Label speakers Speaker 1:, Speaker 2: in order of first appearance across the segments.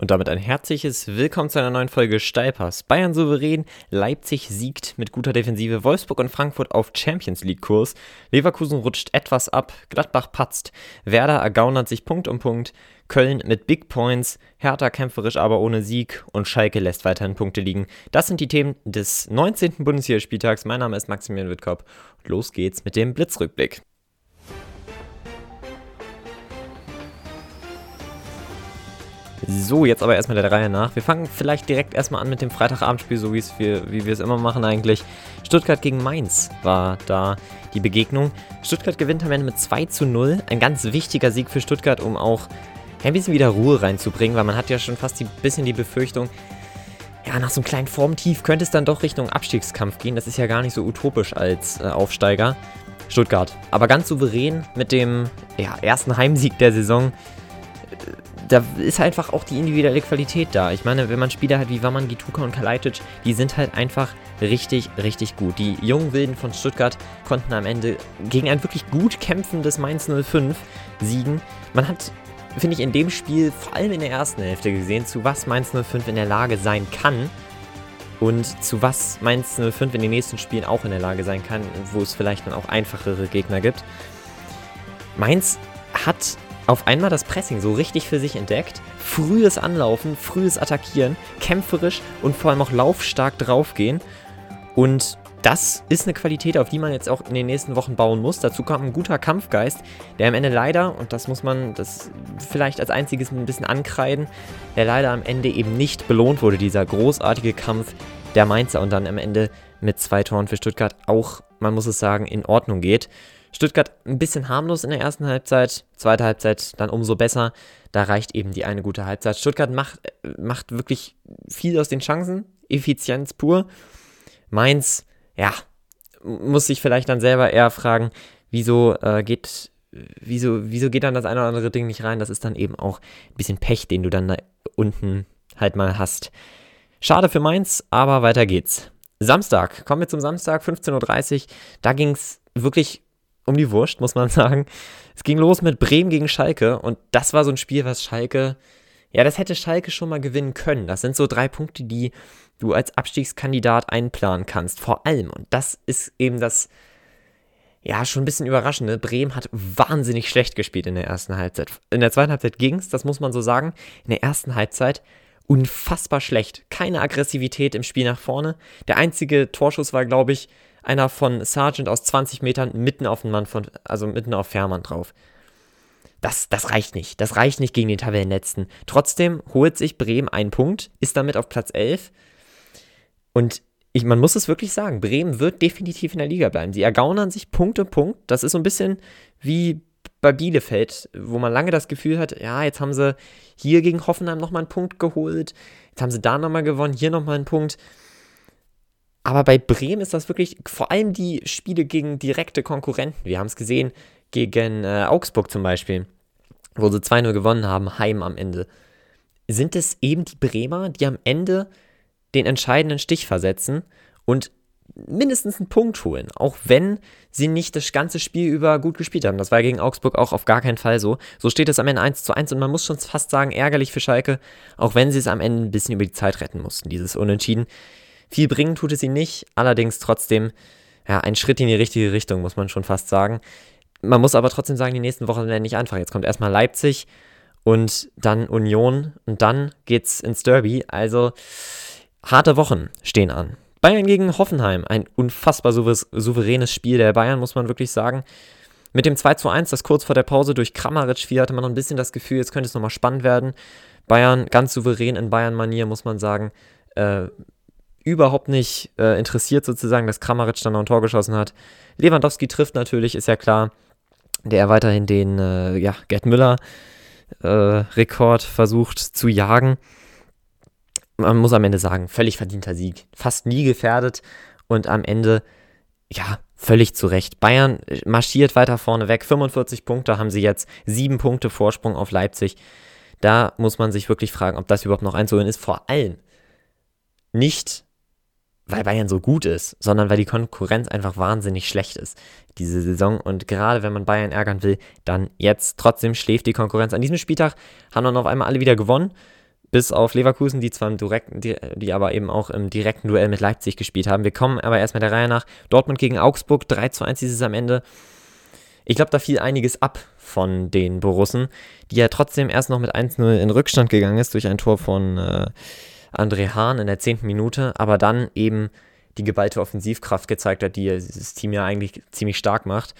Speaker 1: Und damit ein herzliches Willkommen zu einer neuen Folge Steilpass. Bayern souverän, Leipzig siegt mit guter Defensive, Wolfsburg und Frankfurt auf Champions League Kurs, Leverkusen rutscht etwas ab, Gladbach patzt, Werder ergaunert sich Punkt um Punkt, Köln mit Big Points, Hertha kämpferisch aber ohne Sieg und Schalke lässt weiterhin Punkte liegen. Das sind die Themen des 19. Bundesligaspieltags. Mein Name ist Maximilian Wittkop. Los geht's mit dem Blitzrückblick. So, jetzt aber erstmal der Reihe nach. Wir fangen vielleicht direkt erstmal an mit dem Freitagabendspiel, so wie wir, wie wir es immer machen eigentlich. Stuttgart gegen Mainz war da die Begegnung. Stuttgart gewinnt am Ende mit 2 zu 0. Ein ganz wichtiger Sieg für Stuttgart, um auch ein bisschen wieder Ruhe reinzubringen, weil man hat ja schon fast ein bisschen die Befürchtung, ja, nach so einem kleinen Formtief könnte es dann doch Richtung Abstiegskampf gehen. Das ist ja gar nicht so utopisch als äh, Aufsteiger. Stuttgart. Aber ganz souverän mit dem ja, ersten Heimsieg der Saison da ist einfach auch die individuelle Qualität da. Ich meine, wenn man Spieler hat wie Waman, Gituka und Kalajdzic, die sind halt einfach richtig, richtig gut. Die jungen Wilden von Stuttgart konnten am Ende gegen ein wirklich gut kämpfendes Mainz 05 siegen. Man hat, finde ich, in dem Spiel vor allem in der ersten Hälfte gesehen, zu was Mainz 05 in der Lage sein kann. Und zu was Mainz 05 in den nächsten Spielen auch in der Lage sein kann, wo es vielleicht dann auch einfachere Gegner gibt. Mainz hat auf einmal das Pressing so richtig für sich entdeckt. Frühes Anlaufen, frühes Attackieren, kämpferisch und vor allem auch laufstark draufgehen. Und das ist eine Qualität, auf die man jetzt auch in den nächsten Wochen bauen muss. Dazu kommt ein guter Kampfgeist, der am Ende leider, und das muss man das vielleicht als einziges ein bisschen ankreiden, der leider am Ende eben nicht belohnt wurde, dieser großartige Kampf der Mainzer und dann am Ende mit zwei Toren für Stuttgart auch, man muss es sagen, in Ordnung geht. Stuttgart ein bisschen harmlos in der ersten Halbzeit, zweite Halbzeit dann umso besser. Da reicht eben die eine gute Halbzeit. Stuttgart macht, macht wirklich viel aus den Chancen, Effizienz pur. Mainz, ja, muss sich vielleicht dann selber eher fragen, wieso äh, geht, wieso, wieso geht dann das eine oder andere Ding nicht rein? Das ist dann eben auch ein bisschen Pech, den du dann da unten halt mal hast. Schade für Mainz, aber weiter geht's. Samstag, kommen wir zum Samstag, 15.30 Uhr. Da ging es wirklich um die Wurst, muss man sagen. Es ging los mit Bremen gegen Schalke und das war so ein Spiel, was Schalke, ja, das hätte Schalke schon mal gewinnen können. Das sind so drei Punkte, die du als Abstiegskandidat einplanen kannst, vor allem. Und das ist eben das, ja, schon ein bisschen überraschende. Bremen hat wahnsinnig schlecht gespielt in der ersten Halbzeit. In der zweiten Halbzeit ging es, das muss man so sagen. In der ersten Halbzeit unfassbar schlecht. Keine Aggressivität im Spiel nach vorne. Der einzige Torschuss war, glaube ich, einer von Sargent aus 20 Metern mitten auf den Mann von, also mitten auf Fährmann drauf. Das, das reicht nicht. Das reicht nicht gegen den Tabellenletzten. Trotzdem holt sich Bremen einen Punkt, ist damit auf Platz 11. Und ich, man muss es wirklich sagen, Bremen wird definitiv in der Liga bleiben. Sie ergaunern sich Punkt um Punkt. Das ist so ein bisschen wie bei Bielefeld, wo man lange das Gefühl hat, ja, jetzt haben sie hier gegen Hoffenheim nochmal einen Punkt geholt, jetzt haben sie da nochmal gewonnen, hier nochmal einen Punkt. Aber bei Bremen ist das wirklich vor allem die Spiele gegen direkte Konkurrenten. Wir haben es gesehen gegen äh, Augsburg zum Beispiel, wo sie 2-0 gewonnen haben, heim am Ende. Sind es eben die Bremer, die am Ende den entscheidenden Stich versetzen und mindestens einen Punkt holen, auch wenn sie nicht das ganze Spiel über gut gespielt haben. Das war gegen Augsburg auch auf gar keinen Fall so. So steht es am Ende 1 zu 1 und man muss schon fast sagen, ärgerlich für Schalke, auch wenn sie es am Ende ein bisschen über die Zeit retten mussten, dieses Unentschieden. Viel bringen tut es ihnen nicht, allerdings trotzdem ja, ein Schritt in die richtige Richtung, muss man schon fast sagen. Man muss aber trotzdem sagen, die nächsten Wochen werden nicht einfach. Jetzt kommt erstmal Leipzig und dann Union und dann geht's ins Derby. Also harte Wochen stehen an. Bayern gegen Hoffenheim, ein unfassbar souveränes Spiel der Bayern, muss man wirklich sagen. Mit dem 2 zu 1, das kurz vor der Pause durch Kramaric fiel, hatte man noch ein bisschen das Gefühl, jetzt könnte es nochmal spannend werden. Bayern ganz souverän in Bayern-Manier, muss man sagen. Äh, überhaupt nicht äh, interessiert sozusagen, dass Kramaric dann noch ein Tor geschossen hat. Lewandowski trifft natürlich, ist ja klar, der weiterhin den äh, ja, Gerd Müller äh, versucht zu jagen. Man muss am Ende sagen, völlig verdienter Sieg. Fast nie gefährdet und am Ende, ja, völlig zu Recht. Bayern marschiert weiter vorne weg. 45 Punkte haben sie jetzt, sieben Punkte Vorsprung auf Leipzig. Da muss man sich wirklich fragen, ob das überhaupt noch einzuholen ist. Vor allem nicht, weil Bayern so gut ist, sondern weil die Konkurrenz einfach wahnsinnig schlecht ist diese Saison. Und gerade wenn man Bayern ärgern will, dann jetzt. Trotzdem schläft die Konkurrenz. An diesem Spieltag haben dann auf einmal alle wieder gewonnen. bis auf Leverkusen, die zwar im direkten, die, die, aber eben auch im direkten Duell mit Leipzig gespielt haben. Wir kommen aber erstmal der Reihe nach. Dortmund gegen Augsburg, 3 zu 1 ist es am Ende. Ich glaube, da fiel einiges ab von den Borussen, die ja trotzdem erst noch mit 1-0 in Rückstand gegangen ist durch ein Tor von äh, André Hahn in der 10. Minute, aber dann eben die geballte Offensivkraft gezeigt hat, die dieses Team ja eigentlich ziemlich stark macht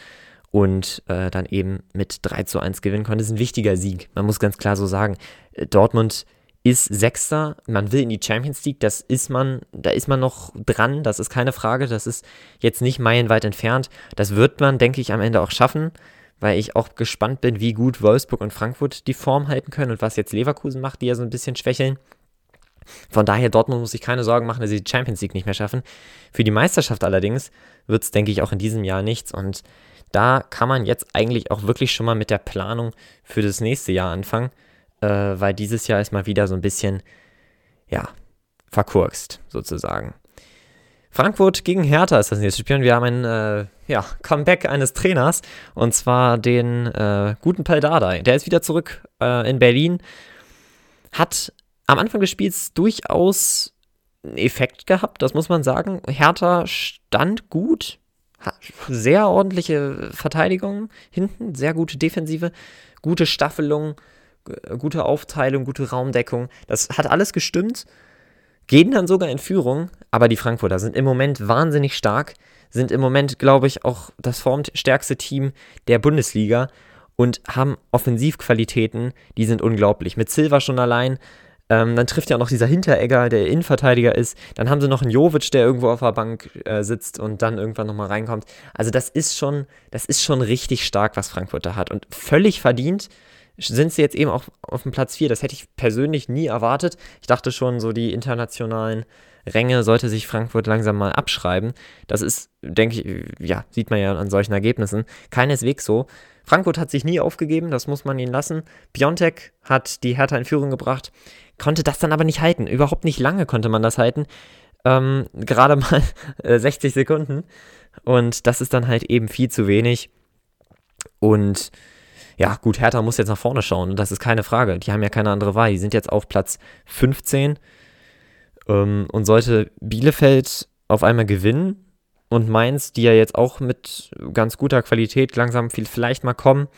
Speaker 1: und äh, dann eben mit 3 zu 1 gewinnen konnte. Das ist ein wichtiger Sieg. Man muss ganz klar so sagen. Äh, Dortmund ist Sechster, man will in die Champions League, das ist man, da ist man noch dran, das ist keine Frage, das ist jetzt nicht meilenweit entfernt. Das wird man, denke ich, am Ende auch schaffen, weil ich auch gespannt bin, wie gut Wolfsburg und Frankfurt die Form halten können und was jetzt Leverkusen macht, die ja so ein bisschen schwächeln. Von daher, Dortmund muss sich keine Sorgen machen, dass sie die Champions League nicht mehr schaffen. Für die Meisterschaft allerdings wird es, denke ich, auch in diesem Jahr nichts. Und da kann man jetzt eigentlich auch wirklich schon mal mit der Planung für das nächste Jahr anfangen äh, weil dieses Jahr ist mal wieder so ein bisschen, ja, verkurkst, sozusagen. Frankfurt gegen Hertha ist das nächste Spiel und wir haben ein äh, ja, Comeback eines Trainers und zwar den äh, guten Paldadei. Der ist wieder zurück äh, in Berlin, hat am Anfang des Spiels durchaus einen Effekt gehabt, das muss man sagen. Hertha stand gut, sehr ordentliche Verteidigung hinten, sehr gute Defensive, gute Staffelung, gute Aufteilung, gute Raumdeckung. Das hat alles gestimmt. Gehen dann sogar in Führung, aber die Frankfurter sind im Moment wahnsinnig stark, sind im Moment, glaube ich, auch das formstärkste Team der Bundesliga und haben Offensivqualitäten, die sind unglaublich. Mit Silva schon allein, ähm, dann trifft ja noch dieser Hinteregger, der Innenverteidiger ist. Dann haben sie noch einen Jovic, der irgendwo auf der Bank äh, sitzt und dann irgendwann nochmal reinkommt. Also das ist schon, das ist schon richtig stark, was Frankfurt da hat und völlig verdient sind sie jetzt eben auch auf dem Platz 4. Das hätte ich persönlich nie erwartet. Ich dachte schon, so die internationalen Ränge sollte sich Frankfurt langsam mal abschreiben. Das ist, denke ich, ja, sieht man ja an solchen Ergebnissen, keineswegs so. Frankfurt hat sich nie aufgegeben, das muss man ihnen lassen. Piontek hat die Hertha in Führung gebracht, konnte das dann aber nicht halten. Überhaupt nicht lange konnte man das halten. Ähm, gerade mal äh, 60 Sekunden. Und das ist dann halt eben viel zu wenig. Und ja, gut, Hertha muss jetzt nach vorne schauen, das ist keine Frage. Die haben ja keine andere Wahl. Die sind jetzt auf Platz 15 ähm, und sollte Bielefeld auf einmal gewinnen und Mainz, die ja jetzt auch mit ganz guter Qualität langsam vielleicht mal kommen,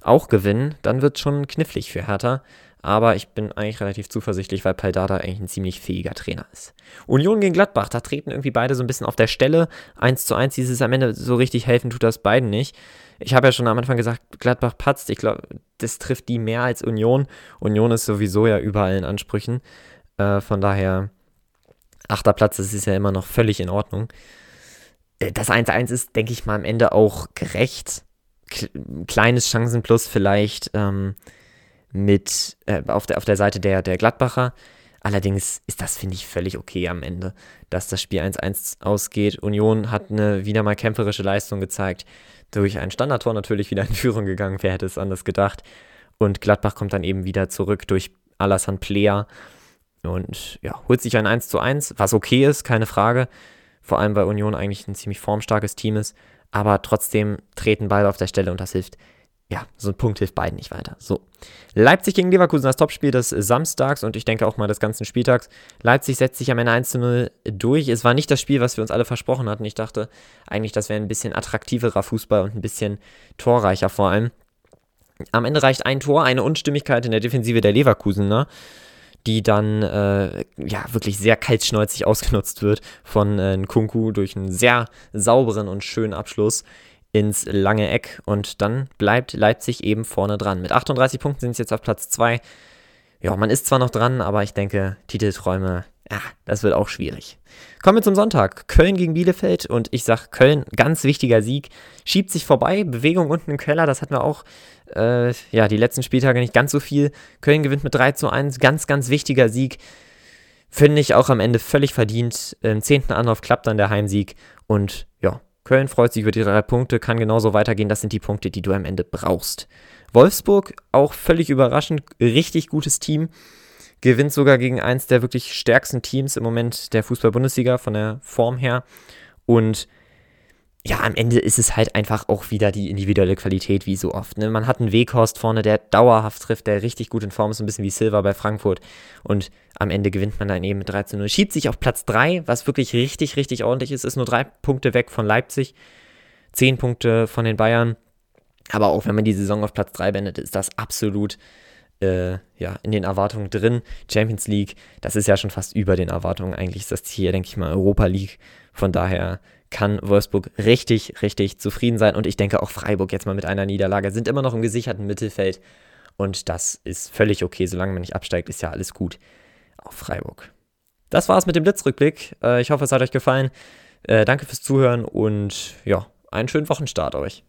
Speaker 1: auch gewinnen, dann wird es schon knifflig für Hertha. Aber ich bin eigentlich relativ zuversichtlich, weil Paldada eigentlich ein ziemlich fähiger Trainer ist. Union gegen Gladbach, da treten irgendwie beide so ein bisschen auf der Stelle. 1 zu 1, dieses am Ende so richtig helfen tut das beiden nicht. Ich habe ja schon am Anfang gesagt, Gladbach patzt. Ich glaube, das trifft die mehr als Union. Union ist sowieso ja überall in Ansprüchen. Äh, von daher, achter Platz, das ist ja immer noch völlig in Ordnung. Äh, das 1-1 ist, denke ich mal, am Ende auch gerecht. Kleines Chancenplus vielleicht. Ähm, mit äh, auf, der, auf der Seite der, der Gladbacher. Allerdings ist das, finde ich, völlig okay am Ende, dass das Spiel 1-1 ausgeht. Union hat eine wieder mal kämpferische Leistung gezeigt. Durch ein Standardtor natürlich wieder in Führung gegangen, wer hätte es anders gedacht. Und Gladbach kommt dann eben wieder zurück durch Alassane Plea und ja, holt sich ein 1 1, was okay ist, keine Frage. Vor allem, weil Union eigentlich ein ziemlich formstarkes Team ist. Aber trotzdem treten beide auf der Stelle und das hilft ja, so ein Punkt hilft beiden nicht weiter. So. Leipzig gegen Leverkusen, das Topspiel des Samstags und ich denke auch mal des ganzen Spieltags. Leipzig setzt sich am Ende 1 0 durch. Es war nicht das Spiel, was wir uns alle versprochen hatten. Ich dachte eigentlich, das wäre ein bisschen attraktiverer Fußball und ein bisschen torreicher vor allem. Am Ende reicht ein Tor, eine Unstimmigkeit in der Defensive der Leverkusener, die dann äh, ja wirklich sehr kaltschnäuzig ausgenutzt wird von äh, Nkunku durch einen sehr sauberen und schönen Abschluss ins lange Eck und dann bleibt Leipzig eben vorne dran. Mit 38 Punkten sind sie jetzt auf Platz 2. Ja, man ist zwar noch dran, aber ich denke, Titelträume, ja, das wird auch schwierig. Kommen wir zum Sonntag. Köln gegen Bielefeld und ich sag Köln, ganz wichtiger Sieg. Schiebt sich vorbei, Bewegung unten im Keller, das hatten wir auch äh, ja, die letzten Spieltage nicht ganz so viel. Köln gewinnt mit 3 zu 1, ganz, ganz wichtiger Sieg. Finde ich auch am Ende völlig verdient. Im zehnten Anlauf klappt dann der Heimsieg und ja, Köln freut sich über die drei Punkte, kann genauso weitergehen. Das sind die Punkte, die du am Ende brauchst. Wolfsburg, auch völlig überraschend, richtig gutes Team. Gewinnt sogar gegen eins der wirklich stärksten Teams im Moment der Fußball-Bundesliga von der Form her. Und ja, am Ende ist es halt einfach auch wieder die individuelle Qualität, wie so oft. Ne? Man hat einen Weghorst vorne, der dauerhaft trifft, der richtig gut in Form ist, ein bisschen wie Silva bei Frankfurt. Und am Ende gewinnt man dann eben mit 13 0. Schiebt sich auf Platz 3, was wirklich richtig, richtig ordentlich ist. Ist nur drei Punkte weg von Leipzig, zehn Punkte von den Bayern. Aber auch wenn man die Saison auf Platz 3 beendet, ist das absolut äh, ja, in den Erwartungen drin. Champions League, das ist ja schon fast über den Erwartungen. Eigentlich ist das hier, denke ich mal, Europa League. Von daher kann Wolfsburg richtig, richtig zufrieden sein. Und ich denke auch Freiburg jetzt mal mit einer Niederlage sind immer noch im gesicherten Mittelfeld. Und das ist völlig okay, solange man nicht absteigt, ist ja alles gut auf Freiburg. Das war's mit dem Blitzrückblick. Äh, ich hoffe, es hat euch gefallen. Äh, danke fürs Zuhören und ja, einen schönen Wochenstart euch.